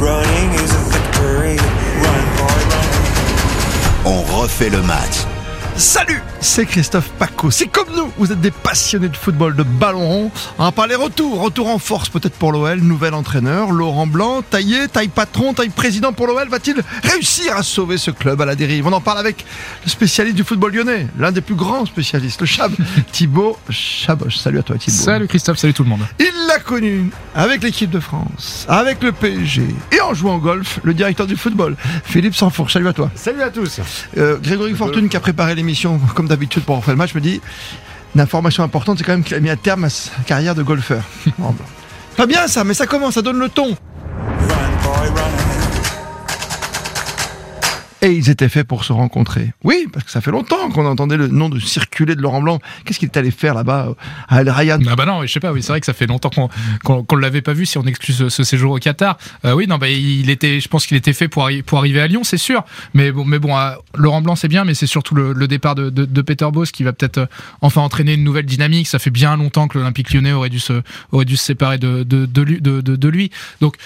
Running is a victory. Run, boy, run. On refait le match. Salut, c'est Christophe Paco. C'est comme nous, vous êtes des passionnés de football, de ballon rond. On va parler retour, retour en force peut-être pour l'OL, nouvel entraîneur, Laurent Blanc, taillé, taille patron, taille président pour l'OL. Va-t-il réussir à sauver ce club à la dérive? On en parle avec le spécialiste du football lyonnais, l'un des plus grands spécialistes, le Chab, Thibaut Chaboch. Salut à toi Thibaut. Salut Christophe, salut tout le monde. Il l'a connu avec l'équipe de France, avec le PSG et en jouant au golf, le directeur du football, Philippe Sanfour. Salut à toi. Salut à tous. Euh, Grégory Fortune qui a préparé l'émission comme d'habitude pour refaire le match me dit une information importante c'est quand même qu'il a mis à terme à sa carrière de golfeur. Pas bien ça mais ça commence, ça donne le ton. Run, boy, run. Et ils étaient faits pour se rencontrer. Oui, parce que ça fait longtemps qu'on entendait le nom de circuler de Laurent Blanc. Qu'est-ce qu'il est allé faire là-bas euh, à El Rayyan? Ah bah non, je sais pas, oui, c'est vrai que ça fait longtemps qu'on qu'on qu'on l'avait pas vu si on exclut ce, séjour au Qatar. Euh, oui, non, bah il était, je pense qu'il était fait pour, pour arriver à Lyon, c'est sûr. Mais bon, mais bon, Laurent Blanc c'est bien, mais c'est surtout le, le départ de, de, de Peter Bosz qui va peut-être euh, enfin entraîner une nouvelle dynamique. Ça fait bien longtemps que l'Olympique Lyonnais aurait dû se aurait dû se séparer de de, lui, de lui. Donc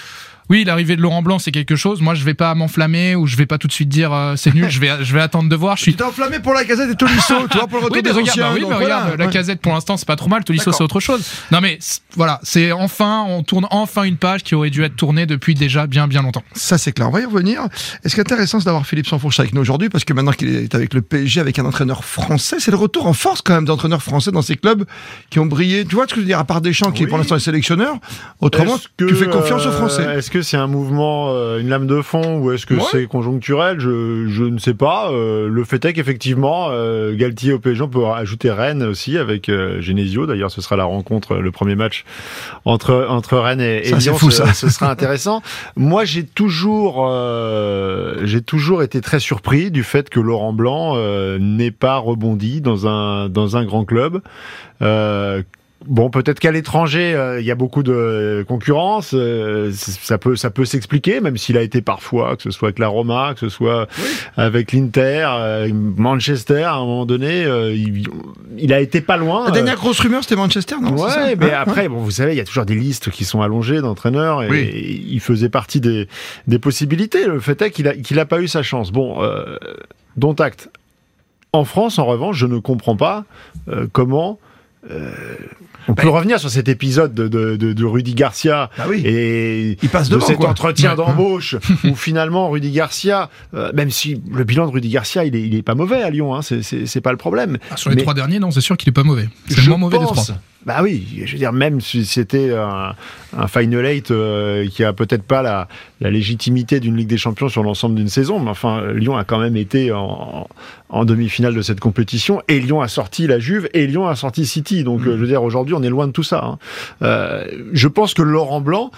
oui, l'arrivée de Laurent Blanc, c'est quelque chose. Moi, je vais pas m'enflammer ou je vais pas tout de suite dire euh, c'est nul. je vais, je vais attendre de voir. Je Tu suis t'es enflammé pour la casette et Tolisso, tu vois, pour le retour oui, mais des regarde, anciens. bah oui, mais voilà, regarde, la casette pour l'instant c'est pas trop mal, Tolisso c'est autre chose. Non mais voilà, c'est enfin, on tourne enfin une page qui aurait dû être tournée depuis déjà bien bien longtemps. Ça, c'est clair. On va y revenir. Et ce qui est intéressant, c'est d'avoir Philippe Sanfourche avec nous aujourd'hui, parce que maintenant qu'il est avec le PSG, avec un entraîneur français, c'est le retour en force quand même d'entraîneurs français dans ces clubs qui ont brillé. Tu vois ce que je veux dire? À part Deschamps, qui Oui. pour l'instant est sélectionneur, autrement, Est-ce que, tu fais confiance aux euh, Français. Est-ce que c'est un mouvement, euh, une lame de fond, ou est-ce que Ouais. c'est conjoncturel? Je, je ne sais pas. Euh, le fait est qu'effectivement, euh, Galtier au PSG, on peut ajouter Rennes aussi avec euh, Genesio. D'ailleurs, ce sera la rencontre, le premier match entre entre Rennes et, et Lyon. fou, ce, ça. ce sera intéressant. Moi, j'ai toujours, euh, j'ai toujours été très surpris du fait que Laurent Blanc euh, n'ait pas rebondi dans un dans un grand club. Euh, Bon, peut-être qu'à l'étranger, euh, il y a beaucoup de concurrence. euh, ça peut, ça peut s'expliquer, même s'il a été parfois, que ce soit avec la Roma, que ce soit avec l'Inter, euh, Manchester. À un moment donné, euh, il, il a été pas loin. La dernière grosse rumeur, c'était Manchester, non ça Ouais, mais Hein, après, bon, vous savez, il y a toujours des listes qui sont allongées d'entraîneurs et, Oui. et il faisait partie des, des possibilités. Le fait est qu'il a, qu'il a pas eu sa chance. Bon, euh, dont acte. En France, en revanche, je ne comprends pas euh, comment. euh, on peut revenir sur cet épisode de, de, de, de Rudy Garcia Bah oui. et Il passe de cet quoi. entretien d'embauche où finalement Rudy Garcia, euh, même si le bilan de Rudy Garcia il est, il est pas mauvais à Lyon, hein, c'est- pas le problème. Ah, sur les Mais- trois derniers, non, c'est sûr qu'il est pas mauvais. C'est le moins mauvais des trois. Bah oui, je veux dire, même si c'était un, un Final Eight euh, qui a peut-être pas la, la légitimité d'une Ligue des Champions sur l'ensemble d'une saison, mais enfin, Lyon a quand même été en, en demi-finale de cette compétition, et Lyon a sorti la Juve, et Lyon a sorti City. Donc, euh, je veux dire, aujourd'hui, on est loin de tout ça. hein. Euh, je pense que Laurent Blanc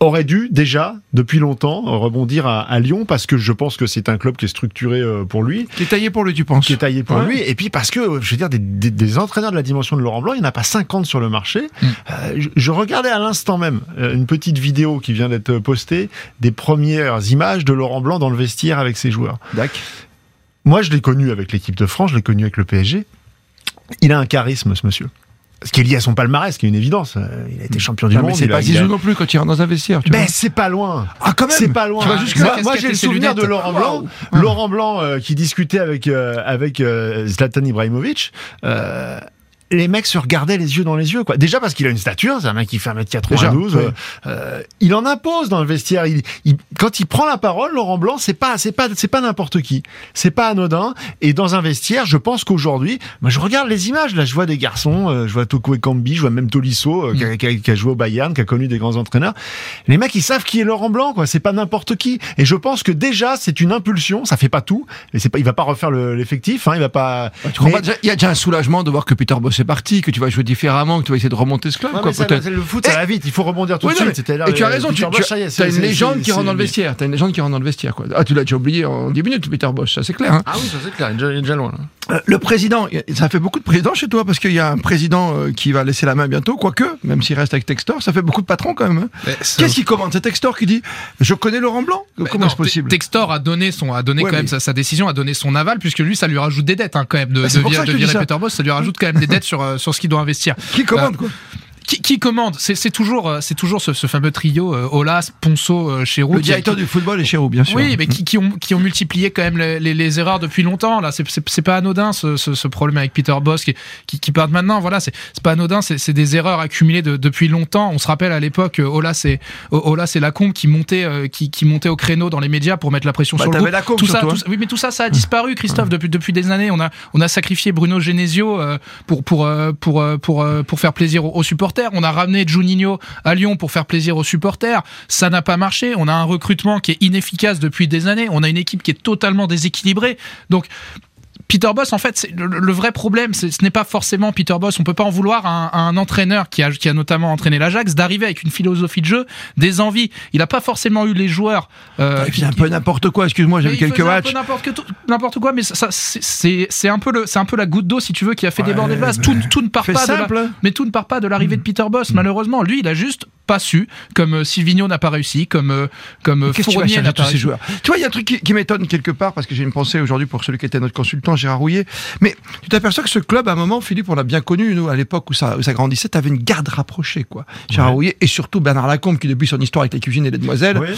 aurait dû déjà, depuis longtemps, rebondir à, à Lyon, parce que je pense que c'est un club qui est structuré pour lui Qui est taillé pour lui, tu penses? Qui est taillé pour Ouais. lui. Et puis parce que, je veux dire, des, des- des entraîneurs de la dimension de Laurent Blanc, il n'y en a pas 50 sur le marché. Mm. Euh, je, je regardais à l'instant même euh, une petite vidéo qui vient d'être postée des premières images de Laurent Blanc dans le vestiaire avec ses joueurs. D'accord. Moi, je l'ai connu avec l'équipe de France, je l'ai connu avec le PSG. Il a un charisme, ce monsieur. Ce qui est lié à son palmarès, qui est une évidence. Euh, Il a été champion du Non, mais monde. c'est pas il a- Zizou non plus quand il rentre dans un vestiaire, tu ben, c'est pas loin. Ah, quand même C'est pas loin. Tu Moi- j'ai le souvenir de Laurent Blanc. Laurent Blanc euh, qui discutait avec euh, avec euh, Zlatan Ibrahimovic. Euh, les mecs se regardaient les yeux dans les yeux, quoi. Déjà parce qu'il a une stature, c'est un mec qui fait 1m92. Déjà, euh, oui. euh, il en impose dans le vestiaire. Il, il- quand il prend la parole, Laurent Blanc, c'est pas, c'est pas, c'est pas n'importe qui. C'est pas anodin. Et dans un vestiaire, je pense qu'aujourd'hui, moi, je regarde les images. Là, je vois des garçons, euh, je vois Toko Ekambi, je vois même Tolisso, euh, qui, a, qui a- qui a joué au Bayern, qui a connu des grands entraîneurs. Les mecs, ils savent qui est Laurent Blanc, quoi. C'est pas n'importe qui. Et je pense que déjà, c'est une impulsion. Ça fait pas tout. Et c'est pas, il va pas refaire le- l'effectif. Hein, il va pas. Mais- y a déjà un soulagement de voir que Peter Boss est parti, que tu vas jouer différemment, que tu vas essayer de remonter ce club, Ouais, quoi, ça- c'est le foot, ça Et- va vite. Il faut rebondir tout de non, suite. mais- et tu as raison, tu, Peter est, as c'est- une c'est- légende c'est- qui rentre dans le c'est- vestiaire. T'as une légende qui rentre dans le vestiaire, quoi. Ah, tu l'as déjà oublié en 10 minutes, Peter Bosch, ça c'est clair. Hein. Ah oui, ça c'est clair. Il est déjà- il est déjà loin. là. Euh, Le président, ça fait beaucoup de présidents chez toi, parce qu'il y a un président euh, qui va laisser la main bientôt, quoique, même s'il reste avec Textor, ça fait beaucoup de patrons quand même. hein. Qu'est-ce qui commande C'est Textor qui dit Je connais Laurent Blanc? Mais Comment c'est possible? Te- Textor a donné son, a donné Ouais, quand même sa, sa décision, a donné son aval, puisque lui, ça lui rajoute des dettes, hein, quand même, de, Bah, virer, de. Peter Boss, ça lui rajoute quand même des dettes sur, euh, sur ce qu'il doit investir. Qui commande quoi? Qui, qui commande C'est toujours, euh, c'est toujours ce, ce fameux trio euh, Olas, Ponceau, euh, Chéroux. Le directeur qui- du football est Chéroux, bien sûr. Oui, mais qui, qui ont, qui ont multiplié quand même les, les- les erreurs depuis longtemps. Là, c'est- pas anodin ce, ce, ce problème avec Peter Boss qui, qui, qui part maintenant. Voilà, c'est pas anodin. C'est des erreurs accumulées de- depuis longtemps. On se rappelle à l'époque, Olas et Olas et Lacombe qui montaient, euh, qui, qui montaient au créneau dans les médias pour mettre la pression Bah, sur le groupe. Lacombe, tout ça, surtout, tout hein. ça- oui, mais tout ça, ça a disparu, Christophe, depuis depuis des années. On a on a sacrifié Bruno Genesio pour pour pour pour pour faire plaisir aux, aux On a ramené Juninho à Lyon pour faire plaisir aux supporters. Ça n'a pas marché. On a un recrutement qui est inefficace depuis des années. On a une équipe qui est totalement déséquilibrée. Donc Peter Boss, en fait, le, le vrai problème, ce n'est pas forcément Peter Boss. On peut pas en vouloir à un, à un entraîneur qui a, qui a notamment entraîné l'Ajax d'arriver avec une philosophie de jeu, des envies. Il n'a pas forcément eu les joueurs. euh, Il fait un peu n'importe quoi, excuse-moi, j'ai vu quelques matchs. peu n'importe quoi, mais ça, c'est- un peu le, c'est un peu la goutte d'eau si tu veux qui a fait déborder le vase. Tout, tout ne part pas de la- simple. mais tout ne part pas de l'arrivée de Peter Boss. Malheureusement, lui, il a juste pas su, comme euh, Silvino n'a pas réussi, comme euh, comme euh, Fournier n'a tous pas ces réussi. joueurs Tu vois, il y a un truc qui, qui m'étonne quelque part, parce que j'ai une pensée aujourd'hui pour celui qui était notre consultant, Gérard Rouillet. Mais tu t'aperçois que ce club, à un moment, Philippe, on l'a bien connu, nous, à l'époque où ça, où ça grandissait, t'avais une garde rapprochée, quoi. Gérard Ouais. Rouillet et surtout Bernard Lacombe, qui depuis son histoire avec les cuisines et les demoiselles. Oui.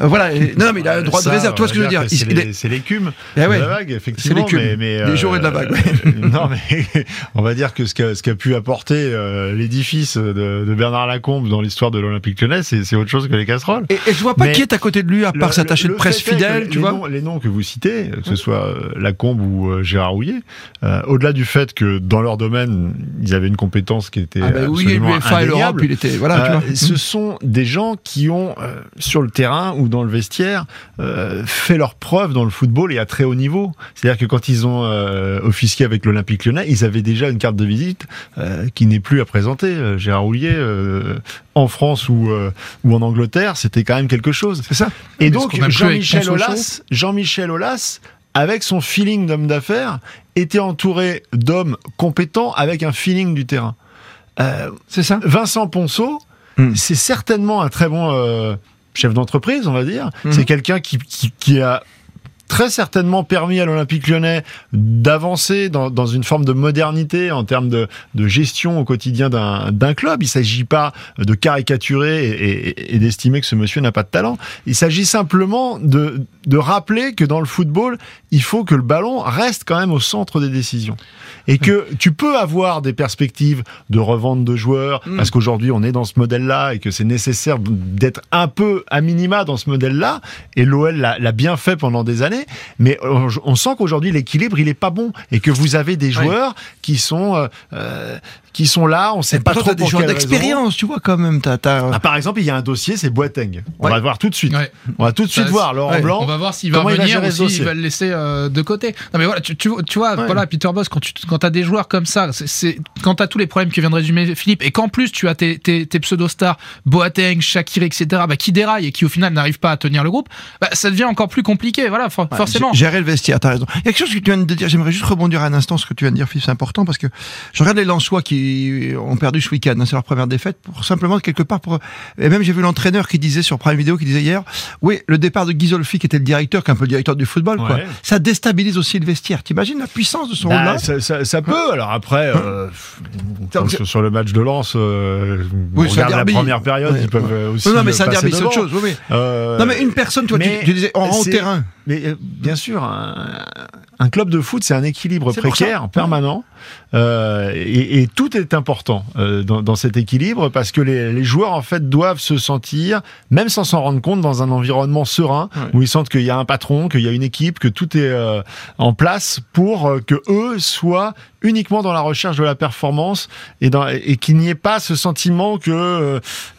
euh, voilà. et- non, non, mais il a un droit de réserve. Tu vois ce que je veux dire? C'est c'est l'écume Eh ouais. de la vague, effectivement. l'écume. mais, mais, Les jours et de la vague, ouais. euh, non, mais on va dire que ce qu'a ce qu'a pu apporter euh, l'édifice de, de Bernard Lacombe dans l'histoire de l'Olympique lyonnais, c'est autre chose que les casseroles. Et, et je vois pas Mais qui est à côté de lui, à part Le- de presse fidèle, les tu vois. noms- les noms que vous citez, que ce soit euh, Lacombe ou euh, Gérard Rouillet, euh, au-delà du fait que dans leur domaine, ils avaient une compétence qui était Ah bah oui, absolument et l'Europe, il était. Voilà, tu euh, vois. ce sont des gens qui ont, euh, sur le terrain ou dans le vestiaire, fait leur preuve dans le football et à très haut niveau. C'est-à-dire que quand ils ont officié avec l'Olympique lyonnais, ils avaient déjà une carte de visite qui n'est plus à présenter. Gérard Rouillet, en France ou, euh, ou en Angleterre, c'était quand même quelque chose. C'est ça. Et Mais donc Jean-Michel Aulas, Jean-Michel Aulas, avec son feeling d'homme d'affaires, était entouré d'hommes compétents avec un feeling du terrain. Euh, C'est ça. Vincent Ponceau, Hmm. c'est certainement un très bon euh, chef d'entreprise, on va dire. Mhm. C'est quelqu'un qui, qui, qui a très certainement permis à l'Olympique lyonnais d'avancer dans, dans une forme de modernité en termes de, de gestion au quotidien d'un club. Il ne s'agit pas de caricaturer et, et- et d'estimer que ce monsieur n'a pas de talent. Il s'agit simplement de, de rappeler que dans le football, il faut que le ballon reste quand même au centre des décisions. Et que tu peux avoir des perspectives de revente de joueurs, Mm. parce qu'aujourd'hui on est dans ce modèle-là et que c'est nécessaire d'être un peu à minima dans ce modèle-là. Et l'OL l'a bien fait pendant des années. Mais on, on sent qu'aujourd'hui l'équilibre il est pas bon et que vous avez des Oui. joueurs qui sont euh, euh, qui sont là. On sait pas trop t'as des raison. d'expérience, tu vois, quand même. T'as, t'as- Ah, par exemple, il y a un dossier, c'est Boateng. On Ouais. va le voir tout de suite. Ouais. On va tout de suite Ça, voir Laurent ouais. Blanc. On va voir s'il va venir ou s'il va le laisser euh, de côté. Non mais voilà, tu, tu, tu vois, Ouais. voilà, Peter Boss, quand tu quand as des joueurs comme ça, c'est- quand t'as tous les problèmes que vient de résumer Philippe, et qu'en plus tu as tes, tes, tes pseudo-stars, Boateng, Shakir, etc., bah, qui déraillent et qui au final n'arrivent pas à tenir le groupe, bah, ça devient encore plus compliqué. Voilà, for- Ouais, forcément. Gérer le vestiaire, t'as raison. Il y a quelque chose que tu viens de dire, j'aimerais juste rebondir un instant, ce que tu viens de dire, Philippe, c'est important, parce que je regarde les Lensois qui ont perdu ce week-end, hein, c'est leur première défaite, pour simplement, quelque part, pour... et même j'ai vu l'entraîneur qui disait sur Prime Vidéo, qui disait hier, oui, le départ de Ghisolfi, qui était le directeur, qui est un peu le directeur du football, quoi, ça déstabilise aussi le vestiaire. T'imagines la puissance de ce Bah, rôle-là ça, ça- ça peut. Alors après, euh, Donc, sur, sur le match de Lens, euh, on Oui, regarde la première période, Ouais. ils peuvent aussi. Non, non, mais derby, c'est autre chose, oui. Euh, Non, mais une personne, toi, tu, disais, en rang c'est- terrain. Mais euh, bien sûr, un, un club de foot, c'est un équilibre précaire, permanent, euh, et, et tout est important euh, dans, dans cet équilibre parce que les, les joueurs en fait doivent se sentir, même sans s'en rendre compte, dans un environnement serein Ouais. où ils sentent qu'il y a un patron, qu'il y a une équipe, que tout est euh, en place pour que eux soient uniquement dans la recherche de la performance et, dans- et qu'il n'y ait pas ce sentiment que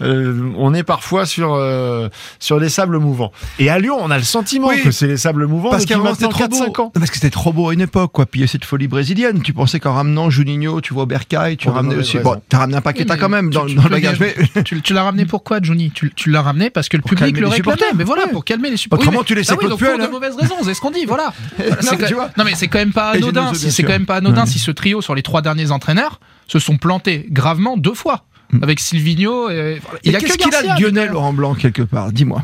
euh, on est parfois sur euh, sur des sables mouvants. Et à Lyon, on a le sentiment Oui. que c'est les sables mouvants Parce depuis maintenant trop beau. 4-5 ans. Parce que c'était trop beau à une époque, quoi. Puis il y a cette folie brésilienne. Tu pensais qu'en ramenant Juninho, tu vois Bercaille, tu ramenais mauvaises aussi. Bon, t'as ramené un Paqueta Oui, mais quand même tu- dans, tu dans le bagage. Mais tu, tu l'as ramené pourquoi, Johnny? Tu, tu l'as ramené parce que le Pour public le les réclamait. Mais voilà, Ouais. pour calmer les supporters. Autrement, Oui, mais- tu laissais ah oui, Claude donc pour Puel, de hein. mauvaises raisons, c'est ce qu'on dit, voilà. Non, mais quand- tu vois. non mais c'est quand même pas anodin. Si c'est quand même pas anodin si ce trio sur les trois derniers entraîneurs se sont plantés gravement deux fois avec Silvino. Et, il y a qu'est-ce que qu'il a de Lionel. Laurent Blanc quelque part? Dis-moi.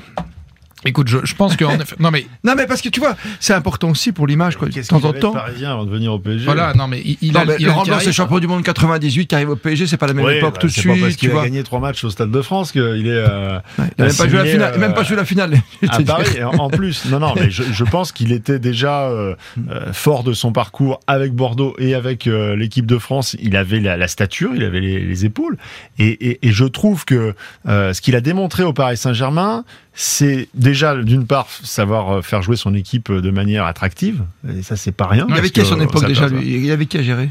Écoute, je, je pense que en effet- non mais Non, mais parce que tu vois, c'est important aussi pour l'image, quoi. Qu'est-ce temps en temps. parisien avant de venir au PSG voilà, non mais il, il Non, a, mais il a Laurent le Blanc, c'est charisme. champion du monde 98 qui arrive au PSG, c'est pas la même Oui, époque bah, tout de c'est pas parce suite, tu qu'il a vois. gagné trois matchs au Stade de France qu'il est. euh, Ouais, Il a même pas joué la finale. euh, Même pas joué la finale. à. Paris. En, plus, non, non, mais je, je pense qu'il était déjà euh, euh, fort de son parcours avec Bordeaux et avec euh, l'équipe de France. Il avait la, la stature, il avait les, les épaules. Et, et- et je trouve que euh, ce qu'il a démontré au Paris Saint-Germain, c'est déjà d'une part savoir euh, faire jouer son équipe de manière attractive. Et ça, c'est pas rien. Il avait parce qui à que son époque déjà, lui? Il avait qui à gérer?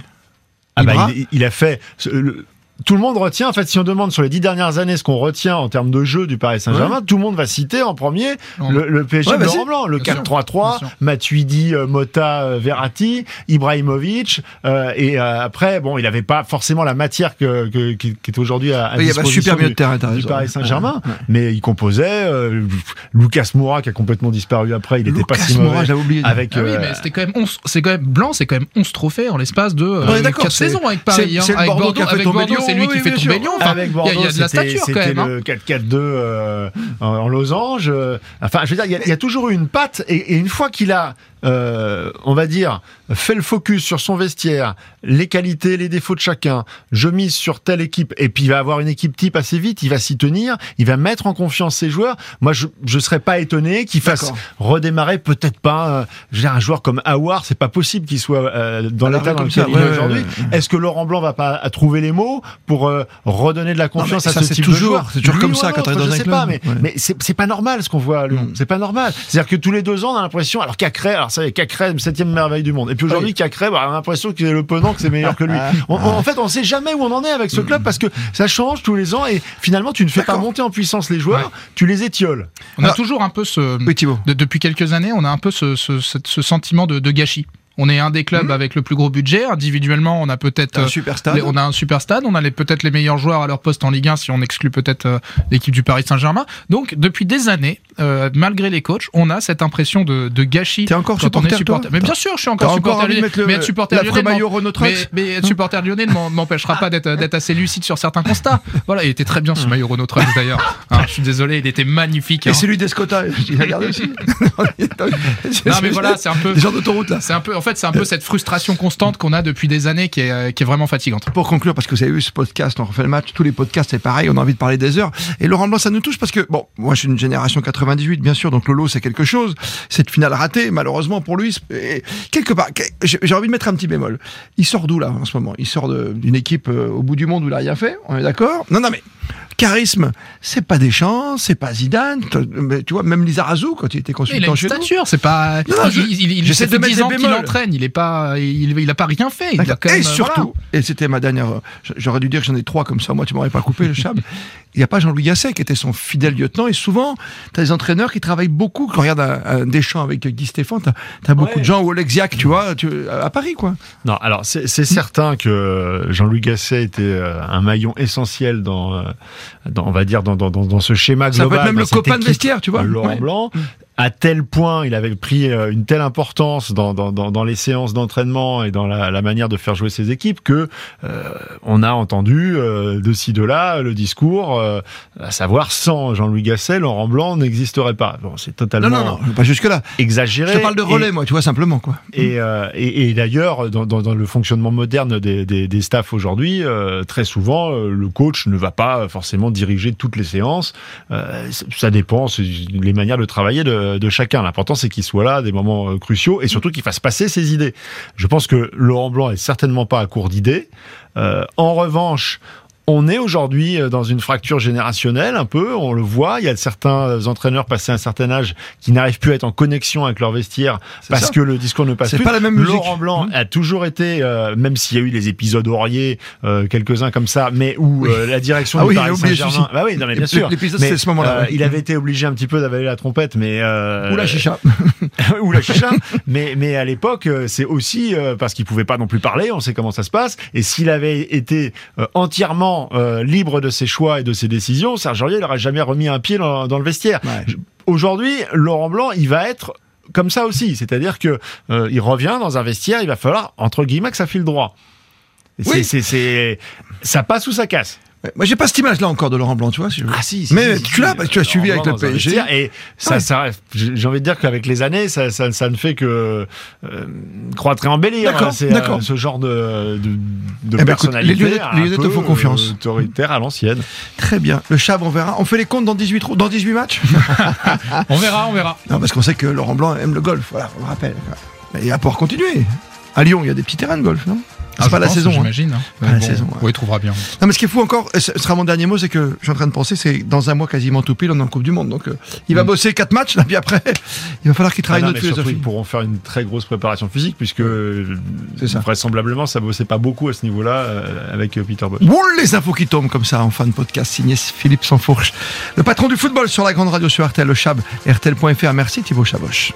Ah bah, il, il a fait. le- tout le monde retient, en fait, si on demande sur les dix dernières années ce qu'on retient en termes de jeu du Paris Saint-Germain, tout le monde va citer en premier Non. le, le PSG Ouais, de vas-y. Laurent Blanc, le Bien sûr, 4-3-3, bien sûr. Matuidi, euh, Mota, euh, Verratti, Ibrahimovic, euh, et euh, après, bon, il n'avait pas forcément la matière que, que- qui, qui est aujourd'hui à, à Oui, Il y avait un disposition du- de terrain, du. Paris Saint-Germain, Ouais, ouais. mais il composait. euh, Lucas Moura qui a complètement disparu après, il n'était pas Lucas si Moura, mauvais. j'avais oublié. Avec, Ah oui, euh, mais c'était quand même 11, c'est quand même blanc, c'est quand même 11 trophées en l'espace de euh, Ouais, d'accord, 4 c'est- saisons avec Paris. c'est- hein. avec Bordeaux qui a fait avec Bordeaux, c'est lui oui, qui fait tomber. Lyon. Enfin, avec il y a- Bordeaux, il y a de la c'était- stature quand même. hein. le 4-4-2 euh, en, en losange. euh, enfin, je veux dire, il y a- il y, a toujours eu une patte, et, et une fois qu'il a, euh, on va dire, fait le focus sur son vestiaire, les qualités, les défauts de chacun, je mise sur telle équipe, et puis il va avoir une équipe type assez vite, il va s'y tenir, il va mettre en confiance ses joueurs. Moi, je ne serais pas étonné qu'il fasse redémarrer, peut-être pas, euh, dire, un joueur comme Awar, c'est pas possible qu'il soit euh, dans l'état dans lequel il est aujourd'hui. Est-ce que Laurent Blanc va pas trouver les mots pour euh, redonner de la confiance à ça, ce c'est type toujours- de joueur? c'est toujours Lui comme ça quand t'es dans je un sais club. pas, mais, Ouais. mais c'est pas normal ce qu'on voit. Mm. C'est pas normal. C'est-à-dire que tous les deux ans, on a l'impression, alors Cacré, alors ça y est, Cacré, septième merveille du monde. Et puis aujourd'hui, Cacré, bah, on a l'impression qu'il est le penant, que c'est meilleur que lui. On- on- en fait, on sait jamais où on en est avec ce club parce que ça change tous les ans et finalement, tu ne fais pas monter en puissance les joueurs, Ouais. tu les étioles. On a toujours un peu ce. Oui, de- depuis quelques années, on a un peu ce, ce- ce- ce sentiment de, de gâchis. On est un des clubs avec le plus gros budget. Individuellement, on a peut-être un super stade. les- on a un super stade. On a les- peut-être les meilleurs joueurs à leur poste en Ligue 1 si on exclut peut-être euh, l'équipe du Paris Saint-Germain. Donc, depuis des années, euh, malgré les coachs, on a cette impression de, de gâchis. T'es encore quand on est supporter, supporter. Mais bien sûr, je suis encore supporter lyonnais. le- Mais être supporter lyonnais, mais, mais être supporter lyonnais ne m'empêchera pas d'être d'être assez lucide sur certains constats. Voilà, il était très bien ce maillot Renault Trucks d'ailleurs. Hein, je suis désolé, il était magnifique. Et hein. celui d'Escota, il a regardé aussi. Non mais voilà, c'est un peu Des gens d'autoroute là. C'est un peu, fait, c'est un peu cette frustration constante qu'on a depuis des années qui est, euh, qui est vraiment fatigante. Pour conclure, parce que vous avez vu ce podcast, on refait le match, tous les podcasts c'est pareil, on a envie de parler des heures. Et Laurent Blanc, ça nous touche parce que, bon, moi je suis une génération 98, bien sûr, donc Lolo c'est quelque chose. Cette finale ratée, malheureusement pour lui, et quelque part, j'ai envie de mettre un petit bémol. Il sort d'où là en ce moment? Il sort d'une équipe euh, au bout du monde où il a rien fait, on est d'accord? Non, non, mais charisme, c'est pas Deschamps, c'est pas Zidane, mais tu vois, même Lizarazu quand il était Il a consultant une chez stature, c'est pas. Non, non, je- il, il, il, de mettre 10 des ans qu'il entraîne, il est pas, il, il a pas rien fait. Il a quand même, et surtout, voilà. et c'était ma dernière, j'aurais dû dire que j'en ai trois comme ça, moi tu m'aurais pas coupé le chab. Il n'y a pas Jean-Louis Gasset qui était son fidèle lieutenant et souvent, tu as des entraîneurs qui travaillent beaucoup. Quand on regarde un, un Deschamps avec Guy Stéphane, tu as, beaucoup Ouais. de gens ou Olexiac, tu vois, tu, à Paris quoi. Non, alors c'est certain que Jean-Louis Gasset était euh, un maillon essentiel dans, euh, dans on va dire, dans, dans, dans, ce schéma Ça peut global. être même le copain de vestiaire, tu vois. Laurent Ouais. Blanc. À tel point, il avait pris euh, une telle importance dans, dans, dans, dans les séances d'entraînement et dans la, la manière de faire jouer ses équipes que euh, on a entendu euh, de ci de là le discours, euh, à savoir sans Jean-Louis Gasset, Laurent Blanc n'existerait pas. Bon, c'est totalement Non, non, non, pas jusque-là. exagéré. Je te parle de Et- relais, moi, tu vois, simplement quoi. et, euh, et, et d'ailleurs, dans, dans, dans le fonctionnement moderne des, des, des staffs aujourd'hui, euh, très souvent, le coach ne va pas forcément diriger toutes les séances. Euh, ça dépend, c'est les manières de travailler de, de chacun. L'important, c'est qu'il soit là à des moments euh, cruciaux et surtout qu'il fasse passer ses idées. Je pense que Laurent Blanc est certainement pas à court d'idées. Euh, en revanche, on est aujourd'hui euh, dans une fracture générationnelle un peu, on le voit, il y a certains entraîneurs passés un certain âge qui n'arrivent plus à être en connexion avec leur vestiaire C'est parce ça. que le discours ne passe C'est plus. pas la même musique. Laurent Blanc Mmh. a toujours été, euh, même s'il y a eu les épisodes Aurier, euh, quelques-uns comme ça, mais où euh, la direction Ah du oui, Paris Saint-Germain, bah oui, non mais bien sûr, L'épisode, c'était ce moment-là. euh, il avait été obligé un petit peu d'avaler la trompette, mais euh, Ou la chicha. ou la chicha. mais, mais à l'époque, euh, c'est aussi euh, parce qu'il pouvait pas non plus parler. On sait comment ça se passe. Et s'il avait été euh, euh, libre de ses choix et de ses décisions, Serge Aurier n'aurait jamais remis un pied dans, dans le vestiaire. Ouais. Aujourd'hui, Laurent Blanc, il va être comme ça aussi, c'est-à-dire que euh, il revient dans un vestiaire, il va falloir entre guillemets que ça file droit. Oui. c'est, c'est, ça passe ou ça casse. Moi, j'ai pas cette image-là encore de Laurent Blanc, tu vois. si je veux. Ah si, si, Mais si, tu l'as, parce que tu as euh, suivi avec le PSG. Et ça, Ouais. ça, j'ai j'ai envie de dire qu'avec les années, ça, ça, ça ne fait que euh, croître et embellir. D'accord, C'est d'accord. euh, ce genre de, de, de Eh ben, personnalité. les Lyonnais- un les Lyonnais te font confiance. euh, autoritaire à l'ancienne. Très bien. Le Chab, on verra. On fait les comptes dans 18, trous- dans 18 matchs On verra, on verra. Non, parce qu'on sait que Laurent Blanc aime le golf. Voilà, on le rappelle. Il va pouvoir continuer. À Lyon, il y a des petits terrains de golf, non? Ah, pas la saison. hein. J'imagine. hein. Pas la bon, saison, ouais. Oui, il trouvera bien. Non, mais ce qui est fou encore, et ce sera mon dernier mot, c'est que je suis en train de penser, c'est que dans un mois quasiment tout pile, on est en Coupe du Monde. Donc, euh, il va Mm. bosser quatre matchs, là, puis après, il va falloir qu'il Ah travaille non, notre surtout, philosophie. ils pourront faire une très grosse préparation physique, puisque euh, ça. vraisemblablement, ça bossait pas beaucoup à ce niveau-là euh, avec euh, Peter Bosch. Boule les infos qui tombent comme ça en fin de podcast signé Philippe Sansfourche, le patron du football sur la grande radio sur RTL, le Chab, RTL.fr. Merci Thibaut Chaboche.